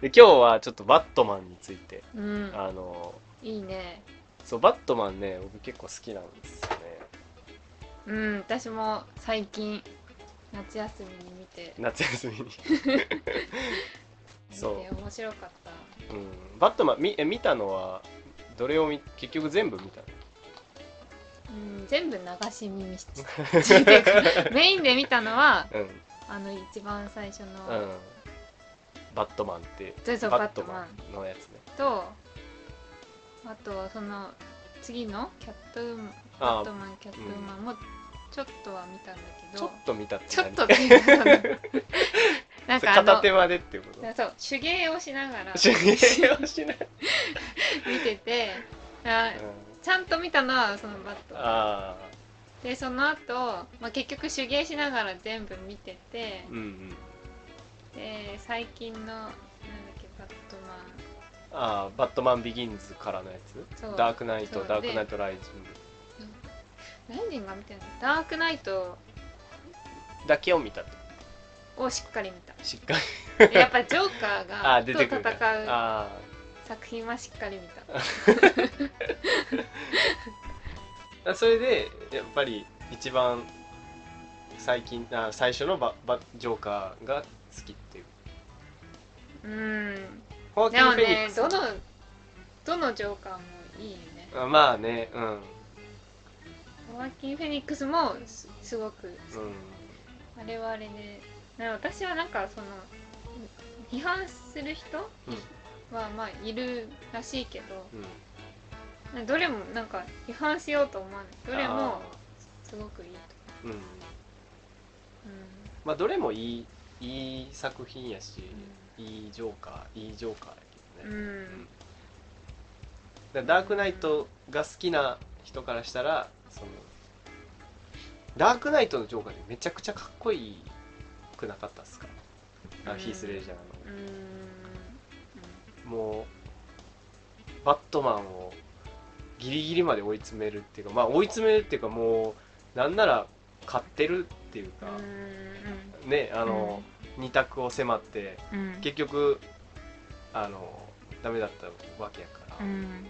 で今日はちょっとバットマンについてうん。あのいいね。そうバットマンね僕結構好きなんですよね。うん私も最近夏休みに見て。夏休みに。見 そう。て面白かった。うん。バットマンみえ見たのはどれを見結局全部見たの？うん全部流し耳し てメインで見たのはうん。あの一番最初うの、んバットマンってそうそうバットマンのやつね。とあとその次のキャットウーマンバあットマンキャットウーマンもちょっとは見たんだけどちょっと見たってちょっ何とっていうかなんか片手までっていうこと？そう手芸をしながら。手芸をしない、見ててあうん。ちゃんと見たのはそのバットマン。あでその後、まあ結局手芸しながら全部見ててあうんうんで最近のなんだっけバットマン。ああバットマンビギンズからのやつ？そう。ダークナイトそうダークナイトライジ何人が見てんの？ダークナイト。ングだけを見たってをしっかり見た。しっかり。でやっぱジョーカー あがあ出てくると戦うあ作品はしっかり見た。あ それでやっぱり一番最近あ最初のババジョーカーが好きううん。ホーキン・でもフェニックス。ねどのどのジョーカーもいいよね。あまあねうん。ホワキン・フェニックスもすすごくうん。あれはあれねな私はなんかその批判する人はまあいるらしいけどうん。どれもなんか批判しようと思わない。どれもあすごくいいとー。うん。思まあどれもいいいい作品やし、いいジョーカーいいジョーカーやけう、どね、うん。ダークナイトが好きな人からしたらそのダークナイトのジョーカーでめちゃくちゃかっこいいくなかったっすか？あうん。ヒース・レジャーうんの。もうバットマンをギリギリまで追い詰めるっていうかまあ追い詰めるっていうかもうなんなら勝ってるっていうか、ねあの、二択を迫ってうん。うん結局あのダメだったわけやから、うん。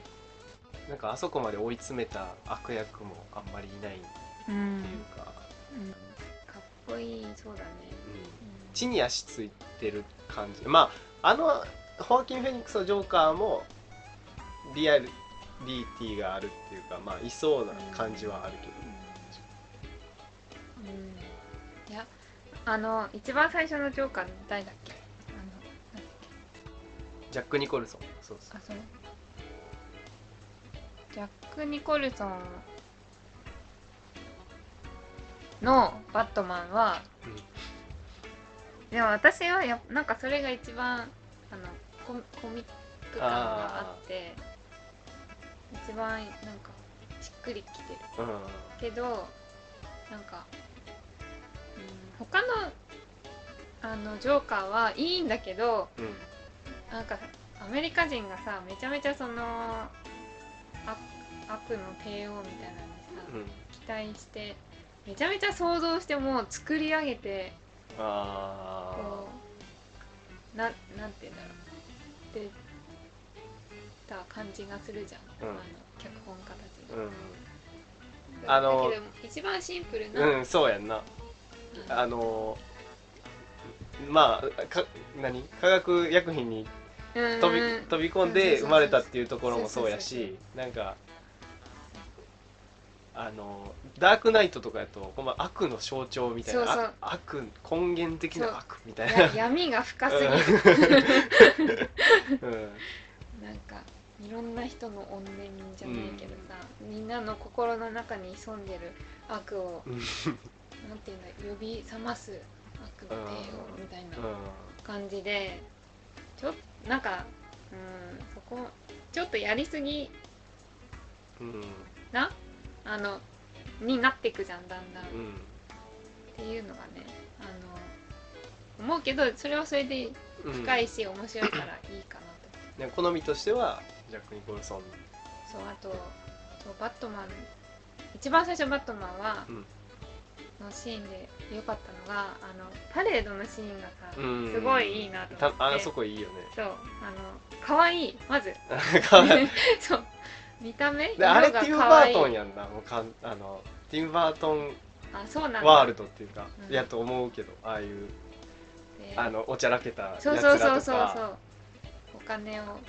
なんかあそこまで追い詰めた悪役もあんまりいないってうんいうか、うん。かっこいいそうだね。うん。地に足ついてる感じ。まああのホアキン・フェニックスのジョーカーもリアリティがあるっていうかまあいそうな感じはあるけど、うあの一番最初のジョーカー誰だっけ？あのなんだっけ？ジャック・ニコルソン。そうそう。あそう。ジャック・ニコルソンのバットマンは、でも私はやなんかそれが一番あのココミック感があって一番なんかしっくりきてる。うん。けどなんか、うん、他のあのジョーカーはいいんだけどうんなんかアメリカ人がさめちゃめちゃその悪悪の帝王みたいなのにさ、期待してめちゃめちゃ想像してもう作り上げてあこうななんて言うんだろう。でた感じがするじゃん、うん。あの脚本家たちあうが。ん。あのだけど一番シンプルな、うんそうやんなあのまあか何？化学薬品にうん。飛び飛び込んで生まれたっていうところもそうやしなんかあのダークナイトとかやとほんま悪の象徴みたいなそう悪根源的な悪みたいな。や闇が深すぎる。うん。なんかいろんな人の怨念じゃないけどさ、みんなの心の中に潜んでる悪をうんなんていうんだ呼び覚ます悪の帝王みたいな感じでちょっとなんかうんそこちょっとやりすぎうん。な？あのになっていくじゃんだんだん、っうん。ていうのがねあの思うけどそれはそれでうん深いし、面白いからいいかなと。ね好みとしてはジャック・ニコルソン。そうあとそうバットマン。一番最初バットマンは、うんのシーンで良かったのがあのパレードのシーンがさうん。すごいいいなとた思って。あそこいいよね。そうあの可愛いまず。そう。見た目？であれ色ティム・バートンやんな。もうかんあのティム・バートンあそうなんだ。ワールドっていうか、うん。やと思うけどああいうであのおちゃらけたやつそうらとかそうそう。そうそうお金を配って。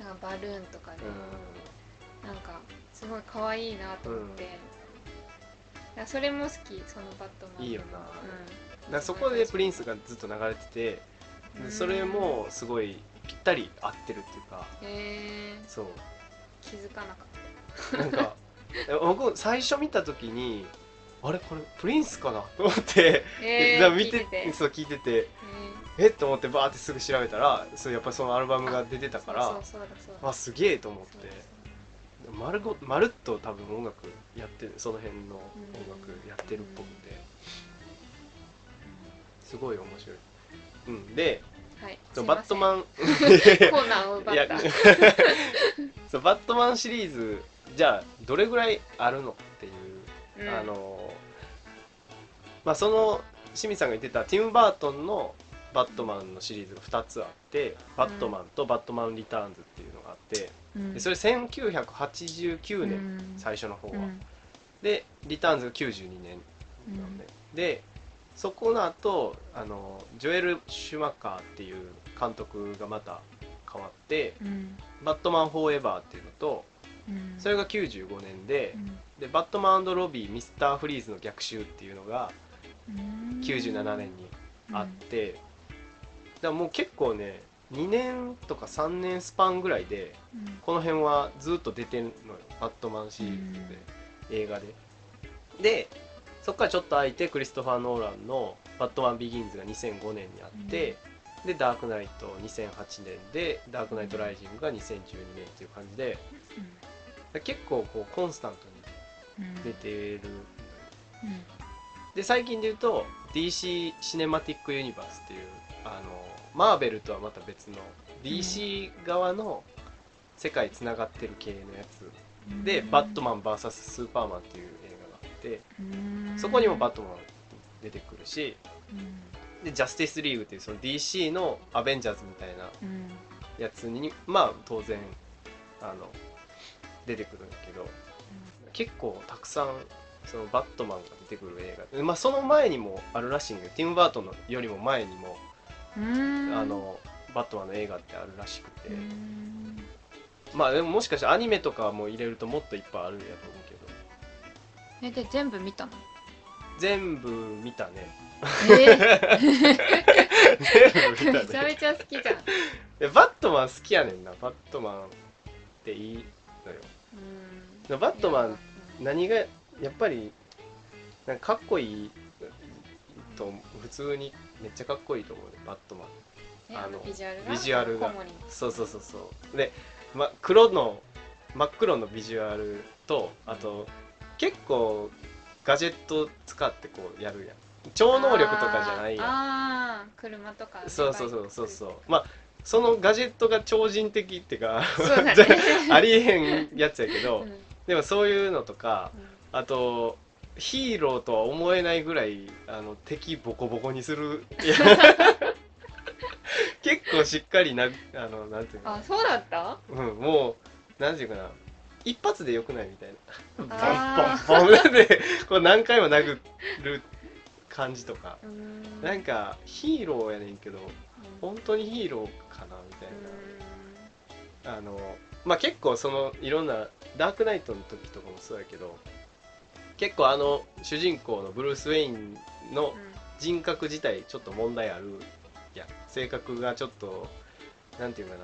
うなんかバルーンとかで、んうん。なんかすごい可愛いなと思って、うんそれも好きそのバットマン。いいよな。うだからそこでプリンスがずっと流れててそれもすごいぴったり合ってるっていうか。へえそう。気づかなかっなんかえ僕最初見た時にあれ？これプリンスかな？と思って、え見てて。てそう聞いてて。へえ？っと思ってバーってすぐ調べたらそうやっぱりそのアルバムが出てたーからそうそうそうだそう。だあすげえと思っそうてままるっと多分音楽やってるその辺の音楽やってるっぽくて。すごい面白い。うん、ではい。バットマン。ンコーナーを奪った。そうバットマンシリーズじゃあどれぐらいあるのっていう、うん。あのまあその清水さんが言ってたティム・バートンのバットマンのシリーズが2つあってバットマンとバットマン・リターンズっていうのがあってうん。でそれ1989年、うん。最初の方は、うん。でリターンズが92年なのね、でそこの後あのジョエル・シュマカーっていう監督がまた変わってうん「バットマン・フォーエバー」っていうのとうん。それが95年でうん「でバットマンロビン・ミスター・フリーズの逆襲」っていうのがうん。97年にあって、らもう結構ね2年とか3年スパンぐらいでうん。この辺はずっと出てんのよ。バットマンシリーズで、映画で。でそこからちょっと空いてクリストファー・ノーランの「バットマン・ビギンズ」が2005年にあって、でダークナイト2008年でダークナイト・ライジングが2012年っていう感じで結構こうコンスタントうん。に出てるうん。で最近で言うと DC シネマティック・ユニバースっていうマーベルとはまた別の DC 側の世界つながってる系のやつ。で「バットマン VS スーパーマン」っていう映画があってうん。そこにもバットマン出てくるしうん。でジャスティスリーグっていうその DC のアベンジャーズみたいなうん。やつにまあ当然あの出てくるんだけど結構たくさんそのバットマンが出てくる映画。まあその前にもあるらしいんだけどティム・バートンのよりも前にも、うんあのバットマンの映画ってあるらしくて、うん。まあでももしかしたらアニメとかも入れるともっといっぱいあるんやと思うけど。えで全部見たの？全部見たね。え？全部見めちたねゃめちゃ好きじゃん。でバットマン好きやねんな。バットマンっていいのよ。うん。バットマン何がやっぱりなんかかっこいいと普通にめっちゃかっこいいと思うねバットマン。えあのビジュアルがビジュアルが。コモリ。そうそうそうそう。で、ま、黒の真っ黒のビジュアルとあと結構ガジェット使ってこうやるやん。超能力とかじゃないやん。あーあー車とか。そうそうそうそうそう。まあそのガジェットが超人的っていうか ありえへんやつやけど、うん。うんでもそういうのとかあとヒーローとは思えないぐらいあの敵ボコボコにする。結構しっかりなあのなんていうの。あそうだった？うん、もうなんていうかな。一発でよくないみたいな。ボンボンボンでこう何回も殴る感じとか。ん。なんかヒーローやねんけどうん。本当にヒーローかなみたいな。あのまあ結構そのいろんなダークナイトの時とかもそうやけど結構あの主人公のブルース・ウェインのうん。人格自体ちょっと問題あるやん。性格がちょっとなんていうかな。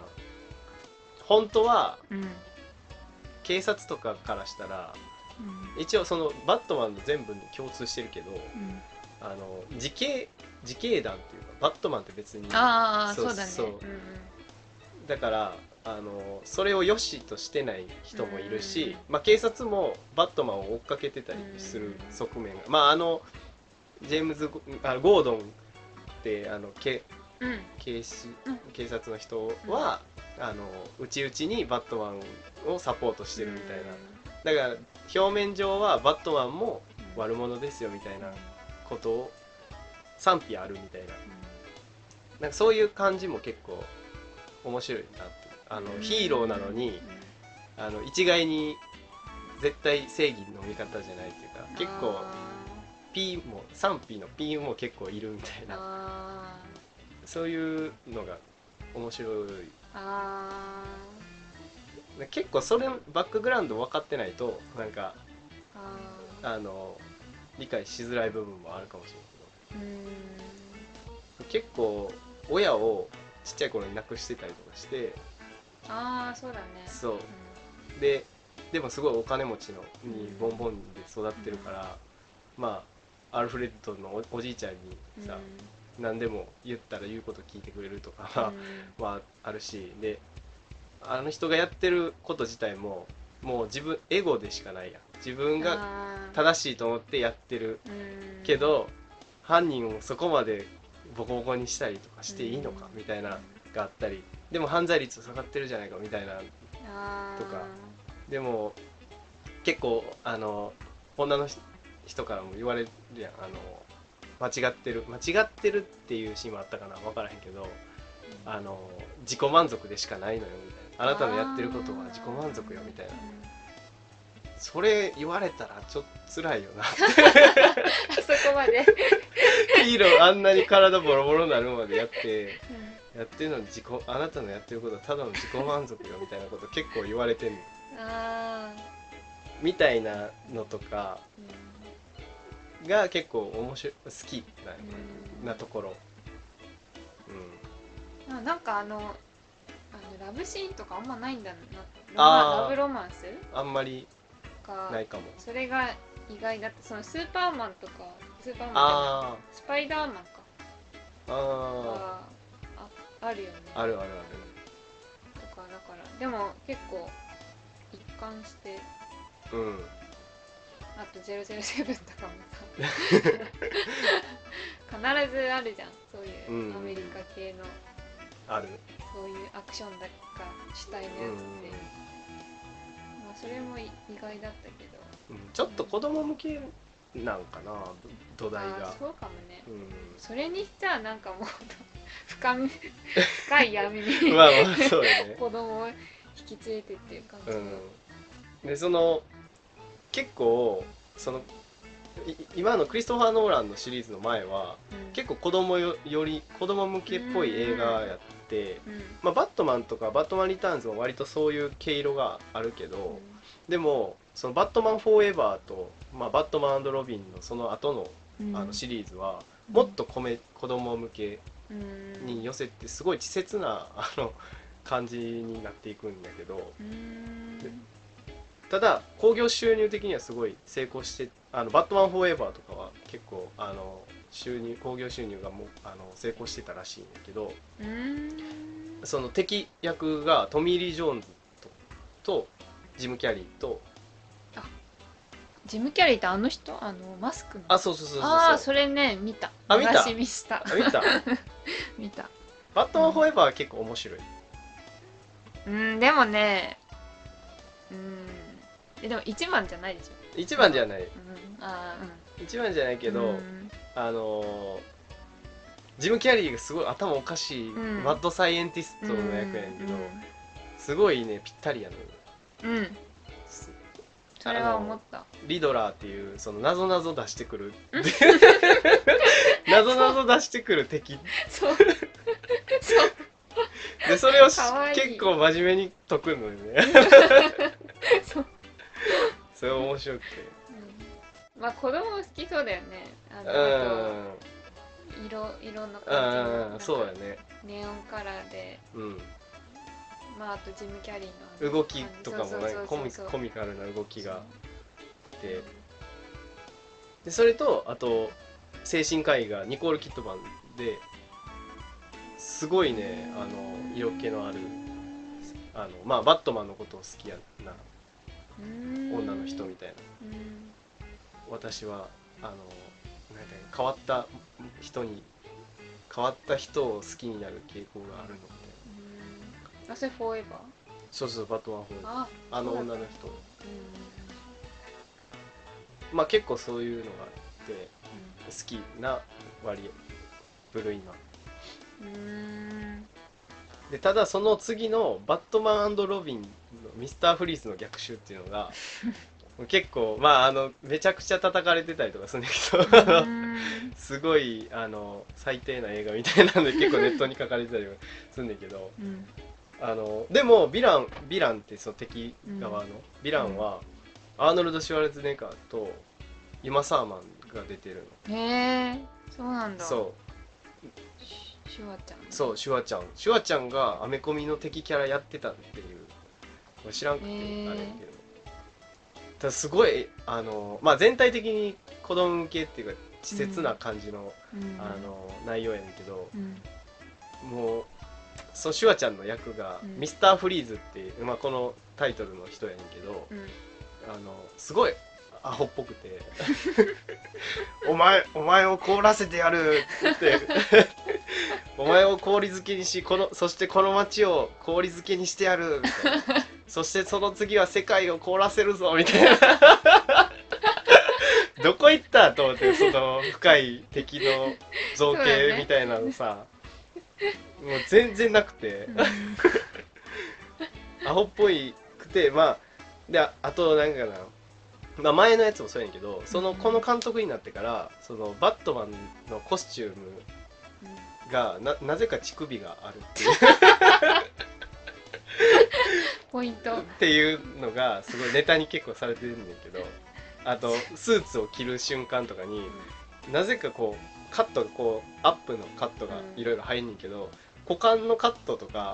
本当は警察とかからしたらうん。一応そのバットマンの全部に共通してるけどうん。あの自警自警団っていうかバットマンって別にああそうだね。うんだからあのそれを良しとしてない人もいるしうん、まあ、警察もバットマンを追っかけてたりする側面が、まああのジェームズ・ゴあのゴードンってあのけうん。警視うん。警察の人は、あの内々にバットマンをサポートしてるみたいな、だから表面上はバットマンも悪者ですよみたいなことを賛否あるみたいな。なんかそういう感じも結構面白いなって。あのヒーローなのにあの一概に絶対正義の味方じゃないっていうか結構 P も賛否の P も結構いるみたいな。そういうのが面白い。あ結構それバックグラウンド分かってないとなんかああの理解しづらい部分もあるかもしれないけど。結構親をちっちゃい頃に亡くしてたりとかして。ああそうだね。そう。ででもすごいお金持ちのにボンボンで育ってるから、まあアルフレッドのおおじいちゃんにうん。さ、何でも言ったら言うこと聞いてくれるとか、はあるしであの人がやってること自体ももう自分エゴでしかないやん。自分がが正しいと思ってやってるけど犯人をそこまでボコボコにしたりとかしていいのかみたいながあったりでも犯罪率下がってるじゃないかみたいなとか。でも結構あの女の人からも言われるやん。あの間違ってる間違ってるっていうシーンもあったかな。分からへんけどあの自己満足でしかないのよみたいな。あなたのやってることは自己満足よみたいな。それ言われたらちょっと辛いよな。そこまで ヒーローあんなに体ボロボロになるまでやってやってるのに自己あなたのやってることはただの自己満足よみたいなこと結構言われてんの。あみたいなのとかが結構面白い好きな,、うんなところ。うあなんかあのあのラブシーンとかあんまないんだな。ロあラブロマンス？んあんまりか。ないかも。それが意外だった。そのスーパーマンとかスーパーマンスパイダーマンか。ー。あはああるよね。ーあるある。とかだからでも結構一貫して。あるうん。あと007とかもさ。必ずあるじゃん。そういううん。アメリカ系の。ある。そういうアクションだか主体のやつって、うんまあ、それも意外だったけど。うん。ちょっと子供向けなんかな土台あがーそうかもね。うん。それにしちゃなんかもう 深み 深い闇にまあまあそうよね。子供を引き連れてっていう感じの、うん。でその結構そのい今のクリストファー・ノーランのシリーズの前はうん。結構子供よより子供向けっぽい映画やって、うん。まあ、バットマンとかバットマン・リターンズも割とそういう毛色があるけど、でもそのバットマン・フォーエバーと、まあ、バットマンロビンのその後のうん。あのシリーズはもっとコメ子供向けうん。に寄せてすごい稚拙なあの感じになっていくんだけど。ただ興行収入的にはすごい成功してあのバットマンフォーエバーとかは結構あの収入興行収入がもうあの成功してたらしいんだけど。うん。その敵役がトミー・リー・ジョーンズととジム・キャリーとジム・キャリーってあの人？あのマスクの。あそうそうそうそうあーそれね見た。あ見た？見した。あ見た？見た。バットマンフォーエバーは結構面白い。うんでもねうん。えでも一番じゃないでしょ？一番じゃない。うん。あー一番じゃないけうんど、うん。あのージム・キャリーがすごい頭おかしい、うん。マッドサイエンティストの役やけど、すごいねぴったりやのうん、それは思った。リドラーっていうその謎謎出してくる。謎謎出してくる敵。そう。そうでそれを結構真面目に解くのよね。そう、それ面白くて。うん、まあ子供好きそうだよね。あうのん。あと色色のう感じそうやね。ネオンカラーで。うんまああとジム・キャリーの動きとかもコミコミカルな動きがあって。うんでそれとあと精神科医がニコール・キットマンですごいねあの色気のあるあのまあバットマンのことを好きやなうん。女の人みたいな。うん。私はあの変わった人に変わった人を好きになる傾向があるのあそれフォーエバーそうそうバットマンフォーああのそうだった女の人。うん。まあ結構そういうのがあって好きな割部類のうん。でただその次のバットマンロビンのミスターフリーズの逆襲っていうのが 結構まああのめちゃくちゃ叩かれてたりとかするんだけどうん。すごいあの最低な映画みたいなんで結構ネットに書かれてたりはするんだけどうんあのでもヴィランヴィランってその敵側の、ヴィランは、アーノルド・シュワルツェネッガーとユマ・サーマンが出てるへえそうなんだ。のそう。シシュワちゃん。そうシュワちゃん。シュワちゃんがアメコミの敵キャラやってたっていう。知らんくてあへーれやけど。ただすごいあのまあ全体的に子供向けっていうか稚拙な感じの,、うん。あの内容やねんけどうん。もうそのシュワちゃんの役が、うん。ミスターフリーズっていう、まあ、このタイトルの人やねんけど、うん。あのすごいアホっぽくて「お前お前を凍らせてやる」って「お前を氷漬けにしこのそしてこの町を氷漬けにしてやる」みたいな「そしてその次は世界を凍らせるぞ」みたいな。どこ行ったと思ってその深い敵の造形みたいなのさ、もう全然なくて。アホっぽいくてまあでああとなんかな、まあ、前のやつもそうやねんけどそのこの監督になってからそのバットマンのコスチュームがななぜか乳首があるっていう。ポイント。っていうのがすごいネタに結構されてるんだけどあとスーツを着る瞬間とかになぜかこうカットがこうアップのカットがいろいろ入んねんけど、股間のカットとか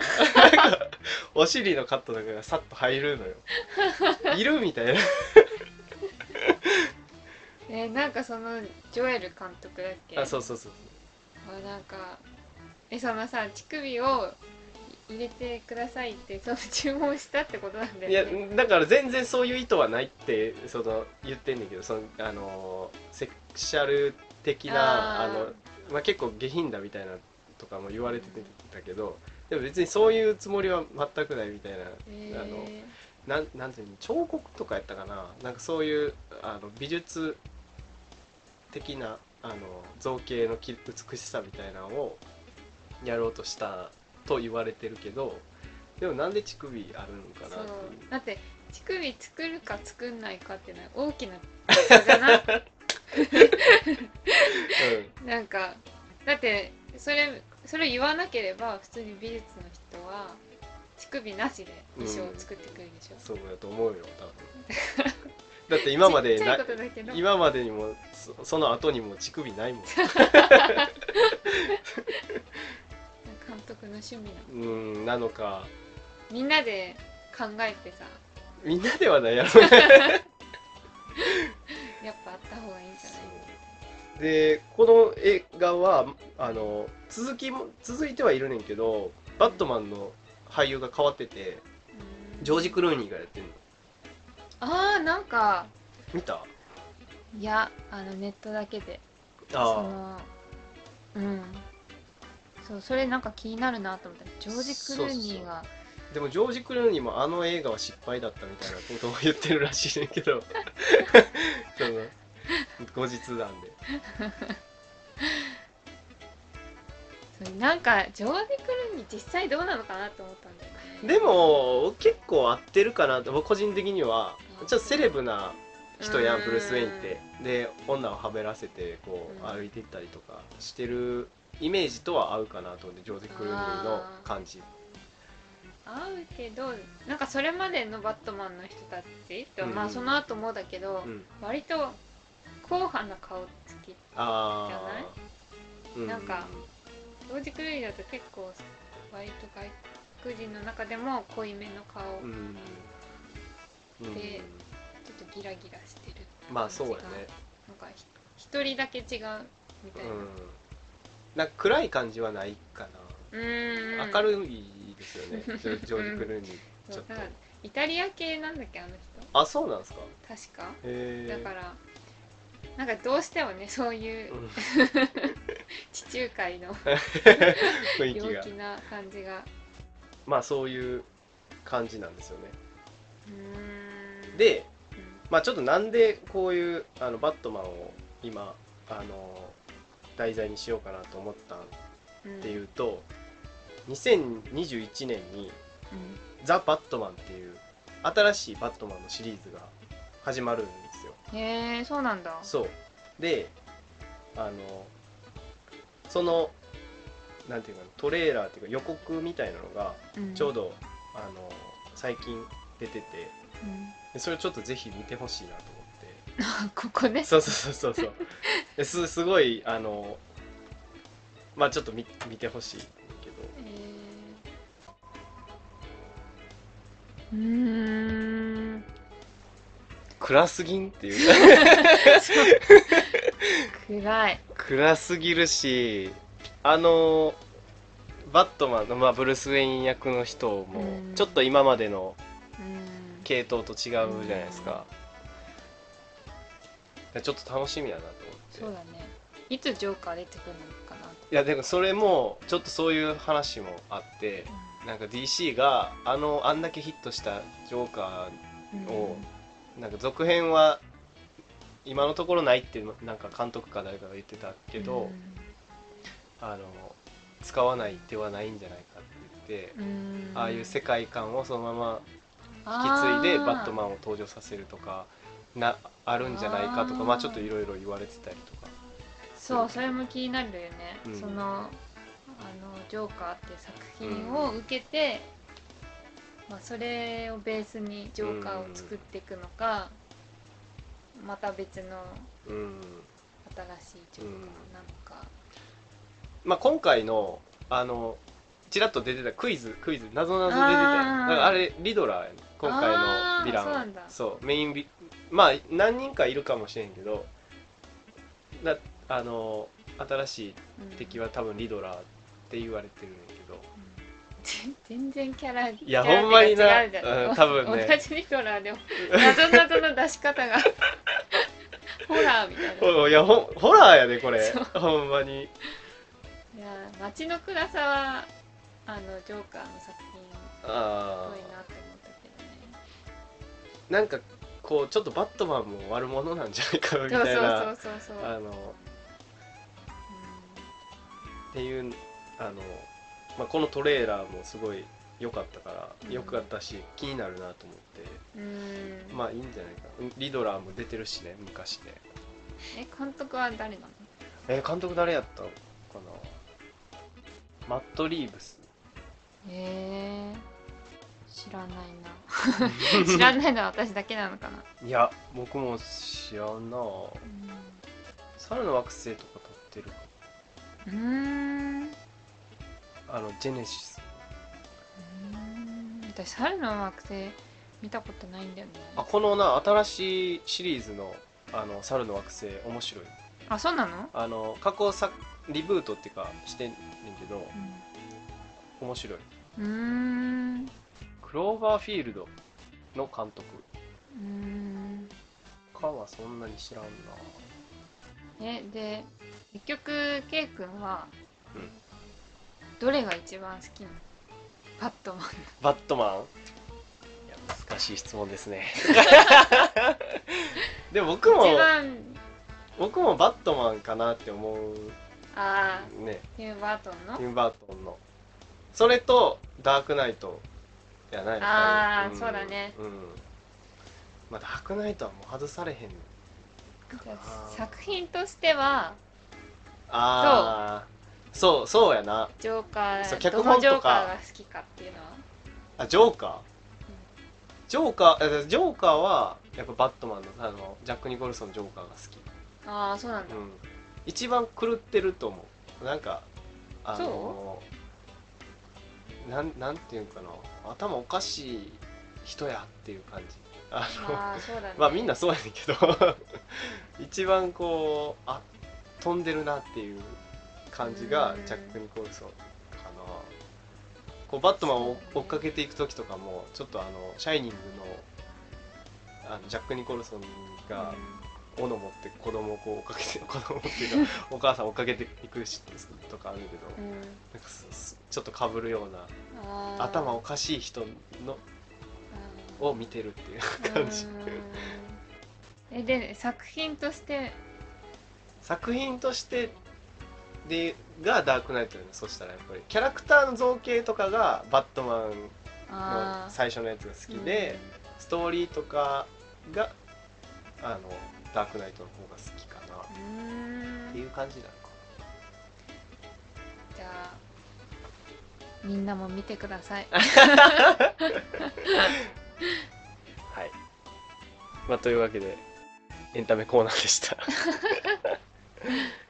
お尻のカットとかがさっと入るのよ。いるみたいな。えーなんかそのジョエル監督だっけ？あそうそうそうあなんかえそのさ乳首を入れてくださいってその注文したってことなんだいやよねだから全然そういう意図はないってその言ってんねんけどそのあのセクシャル的なあの、まあ、結構下品だみたいなとかも言われてたけど、でも別にそういうつもりは全くないみたいなえあのなんなんていうの彫刻とかやったかな。なんかそういうあの美術的なあの造形のき美しさみたいなのをやろうとしたと言われてるけどでもなんで乳首あるのかなってだって乳首作るか作んないかっていうのは大きな差じゃないなんかだってそれそれ言わなければ普通に美術の人は乳首なしで衣装を作ってくるでしょ、そうだと思うよ多分。だって今までな今までにもそその後にも乳首ないもん。監督の趣味なの。うんなのか。みんなで考えてさ。みんなではないやろやっぱあった方がいいんじゃない？でこの映画はあの続きも続いてはいるねんけどバットマンの俳優が変わっててジョージ・クルーニーがやってるの。ああなんか見た？いやあのネットだけで。そあのうん。そうそれなんか気になるなと思った。ジョージ・クルーニーがあでもジョージ・クルーニーもあの映画は失敗だったみたいなことを言ってるらしいねんけど。その後日談で。そうなんかジョージ・クルーニー実際どうなのかなと思ったんだよね。でも結構合ってるかなと。僕個人的にはうん。ちょっとセレブな人やうんんブルース・ウェインって。で女をはべらせてこううん。歩いていったりとかしてるイメージとは合うかなと思ってジョージ・クルーニーの感じ合うけどなんかそれまでのバットマンの人たち、うんまあその後もだけど、うん。割と硬派な顔つきあじゃない？なんかジョージ・クルーだと結構割と外国人の中でも濃いめの顔、でちょっとギラギラしてるまあそうやね。なんかひ一人だけ違うみたいな、うん。なんか暗い感じはないかうーん。な明るいですよね。ジョジョージ・クルーニーちょっと。イタリア系なんだっけあの人。あそうなんですか？確か。へえだからなんかどうしてもねそういううん。地中海の 雰囲気が。陽気な感じが。まあそういう感じなんですよね。でうん。まあちょっとなんでこういうあのバットマンを今あの題材にしようかなと思ったんっていうと、2021年に「ザ・バットマン」っていう新しいバットマンのシリーズが始まるんですよ。うん、へえそうなんだ。そう。であのそのなんていうかなトレーラーっていうか予告みたいなのがうん。ちょうど、あの最近出ててうん。でそれをちょっとぜひ見てほしいなと思って。ここね。そうそうそうそうそう。ですすごいあのまあちょっと見見てほしいうーん。暗すぎんっていう。暗い。暗すぎるしあのバットマンの、まあ、ブルース・ウェイン役の人もうん。ちょっと今までのうん。系統と違うじゃないですか、ちょっと楽しみだなと思って。そうだね。いつジョーカー出てくるのかな、いやでもそれもちょっとそういう話もあってなんか DC があのあんだけヒットしたジョーカうん。をーなんか続編は今のところないってなんか監督か誰かが言ってたけど、あの使わない手はないんじゃないかって言って、うん。ああいう世界観をそのまま引き継いでバットマンを登場させるとかなあるんじゃないかとかまあちょっといろいろ言われてたりとか。そうそれも気になるよね、うん。そのあのジョーカーっていう作品を受けて、まあ、それをベースにジョーカーを作っていくのか、また別のうん新しいジョーカーなのか、まあ今回のあのちらっと出てたクイズクイズなぞなぞ出てたよだあれリドラーやね今回のヴィランそうなんだ。そう。メインビまあ何人かいるかもしれんけどなあの新しいうん敵は多分リドラーって言われてるんやけど。全然キャラいやほんまにな違うじゃん。うん多分ね。同じリトラーでも謎謎の出し方が ホラーみたいな。いやほんホラーやでこれ。そう。ほんまに。や街の暗さはあのジョーカーの作品っあぽいなと思ったけどね。ーなんかこうちょっとバットマンも悪者なんじゃないかみそうそうたいなそうそうそう。あのっていうあの、まあ、このトレーラーもすごい良かったからうん。良かったし気になるなと思って。うん。うんまあいいんじゃないか。リドラーも出てるしね昔ね。え監督は誰なの？えー監督誰やったのかな？マット・リーブス。え。ー、知らないな。知らないのは私だけなのかな、いや僕も知らんな。猿の惑星とか撮ってるうん、うーんあのジェネシス。うーん。私猿の惑星見たことないんだよね。あこのな新しいシリーズのあの猿の惑星面白い。あそうなの、あの過去作リブートっていうかしてんねんけど面白い。うん、クローバーフィールドの監督。うーん。かはそんなに知らんな。えで結局 K 君はうんどれが一番好きなの？バットマン。バットマン？いや難しい質問ですね。でも僕も一番。僕もバットマンかなって思う。あね。ーティム・バートンの？ティム・バートンの。それとダークナイトやないあーそうだね。うん。まあダークナイトはもう外されへんじゃあ作品としてはああそうそうやな。ジョーカそうーどの脚本とか。ジョーカーが好きかっていうのは。あジョーカー？ジョーカーえジョーカーはやっぱバットマンのあのジャック・ニコルソンのジョーカーが好き。ああそうなんだ、うん。一番狂ってると思う。なんかあのそなんなんていうんかな。頭おかしい人やっていう感じ。あのああそうだね。まあみんなそうやねんけど。一番こうあ飛んでるなっていう感じがうん。ジャック・ニコルソンかな。こうバットマンを追っかけていく時とかもちょっとあの「シャイニングの」あのジャック・ニコルソンが斧持って子供をこう追っかけて 子供っていうかお母さん追っかけていくしとかあるけどうん、うんなんかちょっとかぶるような頭おかしい人のを見てるっていう感じ。えで作品として？作品としてでがダークナイトだよねそしたらやっぱり。キャラクターの造形とかがバットマンのあ最初のやつが好ーきで、ストーリーとかがあのダークナイトの方が好きかな。っていう感じなのかじゃあみんなも見てください。はい、まあ、というわけでエンタメコーナーでした